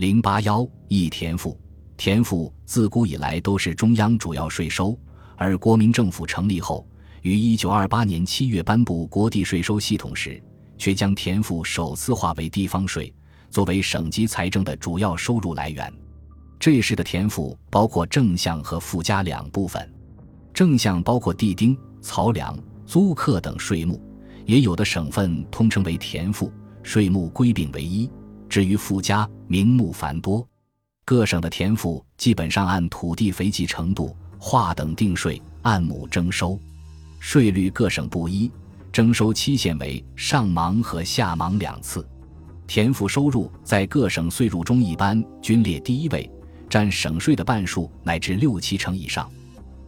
零八幺一田赋，田赋自古以来都是中央主要税收，而国民政府成立后，于一九二八年七月颁布国地税收系统时，却将田赋首次划为地方税，作为省级财政的主要收入来源。这时的田赋包括正项和附加两部分，正项包括地丁、漕粮、租客等税目，也有的省份通称为田赋，税目归并为一。至于附加，名目繁多，各省的田赋基本上按土地肥瘠程度划等定税，按亩征收，税率各省不一，征收期限为上芒和下芒两次。田赋收入在各省税入中一般均列第一位。占省税的半数乃至六七成以上。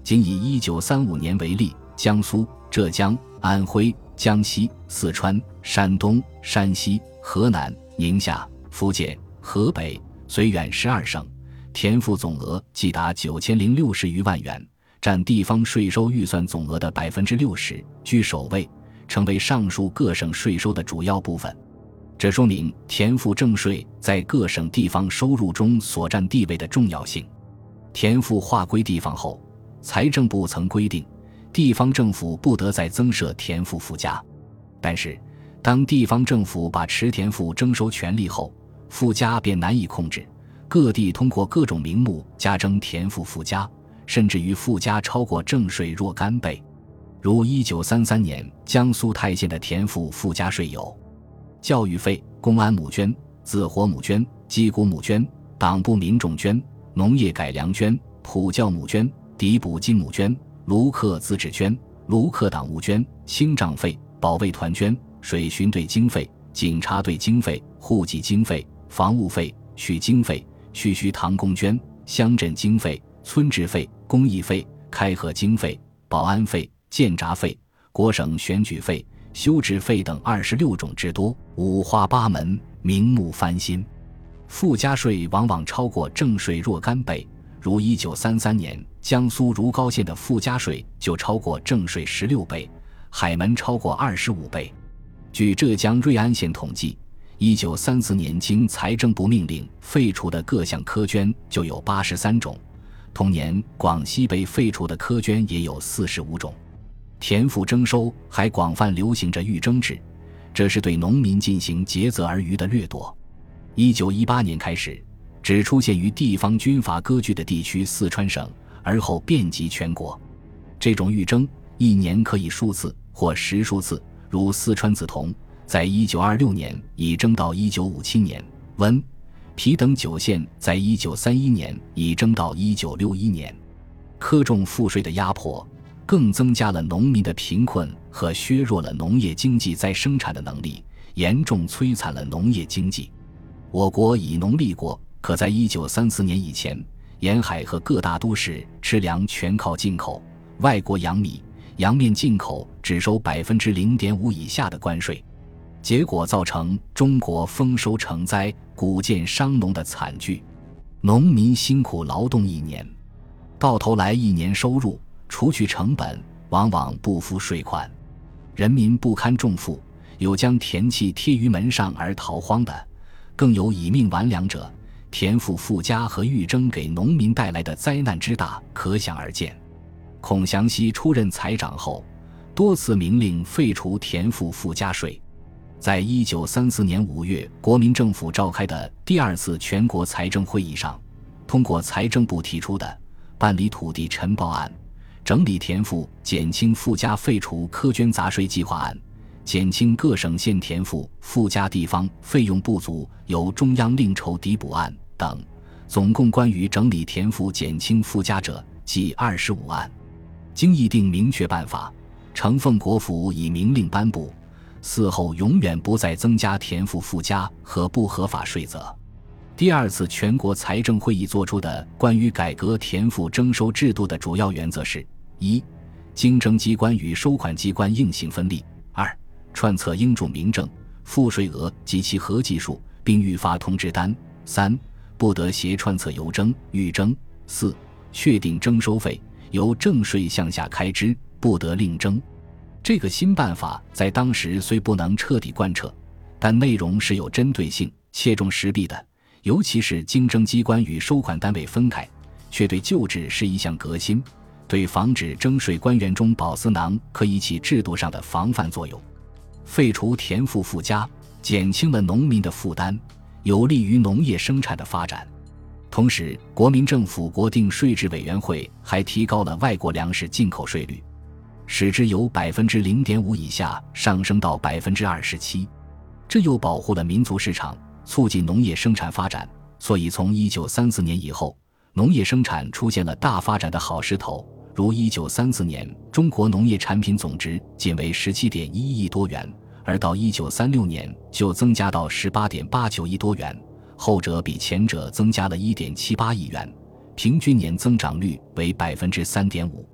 仅以一九三五年为例，江苏、浙江、安徽、江西、四川、山东、山西、河南、宁夏、福建、河北、绥远十二省，田赋总额计达九千零六十余万元，占地方税收预算总额的百分之六十，居首位，成为上述各省税收的主要部分。这说明田赋正税在各省地方收入中所占地位的重要性。田赋划归地方后，财政部曾规定，地方政府不得再增设田赋附加。但是，当地方政府把持田赋征收权力后，附加便难以控制，各地通过各种名目加征田赋附加，甚至于附加超过正税若干倍。如一九三三年江苏泰县的田赋附加税有。教育费、公安募捐、自活募捐、击鼓募捐、党部民众捐、农业改良捐、普教募捐、抵补金募捐、卢克自治捐、卢克党务捐、清账费、保卫团捐、水巡队经费、警察队经费、户籍经费、房屋费、许经费、蓄须堂公捐、乡镇经费、村治费、公益费、开河经费、保安费、建闸费、国省选举费。修职费等二十六种之多，五花八门，名目翻新。附加税往往超过正税若干倍，如一九三三年江苏如皋县的附加税就超过正税十六倍，海门超过二十五倍。据浙江瑞安县统计，一九三四年经财政部命令废除的各项苛捐就有八十三种，同年广西被废除的苛捐也有四十五种。田赋征收还广泛流行着预征制，这是对农民进行竭泽而渔的掠夺。一九一八年开始，只出现于地方军阀割据的地区四川省，而后遍及全国。这种预征一年可以数次或十数次，如四川梓潼，在一九二六年已征到一九五七年；温、皮等九县，在一九三一年已征到一九六一年。苛重赋税的压迫。更增加了农民的贫困和削弱了农业经济再生产的能力，严重摧残了农业经济。我国以农立国，可在一九三四年以前，沿海和各大都市吃粮全靠进口，外国洋米、洋面进口只收百分之零点五以下的关税，结果造成中国丰收成灾、谷贱伤农的惨剧。农民辛苦劳动一年，到头来一年收入。除去成本，往往不敷税款，人民不堪重负，有将田契贴于门上而逃荒的，更有以命完粮者。田赋附加和预征给农民带来的灾难之大，可想而知。孔祥熙出任财长后，多次明令废除田赋附加税。在一九三四年五月，国民政府召开的第二次全国财政会议上，通过财政部提出的办理土地申报案。整理田赋、减轻附加、废除苛捐杂税计划案，减轻各省县田赋附加地方费用不足由中央另筹抵补案等，总共关于整理田赋、减轻附加者计二十五案。经议定明确办法，承奉国府以明令颁布，嗣后永远不再增加田赋附加和不合法税则。第二次全国财政会议作出的关于改革田赋征收制度的主要原则是：一、经征机关与收款机关应行分立；二、串册应注明证、赋税额及其合计数，并预发通知单；三、不得携串册邮征、预征；四、确定征收费由正税向下开支，不得另征。这个新办法在当时虽不能彻底贯彻，但内容是有针对性、切中时弊的。尤其是经征机关与收款单位分开，却对旧制是一项革新，对防止征税官员中饱私囊可以起制度上的防范作用。废除田赋附加，减轻了农民的负担，有利于农业生产的发展。同时，国民政府国定税制委员会还提高了外国粮食进口税率，使之由百分之零点五以下上升到百分之二十七。这又保护了民族市场，促进农业生产发展。所以，从一九三四年以后，农业生产出现了大发展的好势头。如一九三四年，中国农业产品总值仅为十七点一亿多元，而到一九三六年就增加到十八点八九亿多元，后者比前者增加了一点七八亿元，平均年增长率为百分之三点五。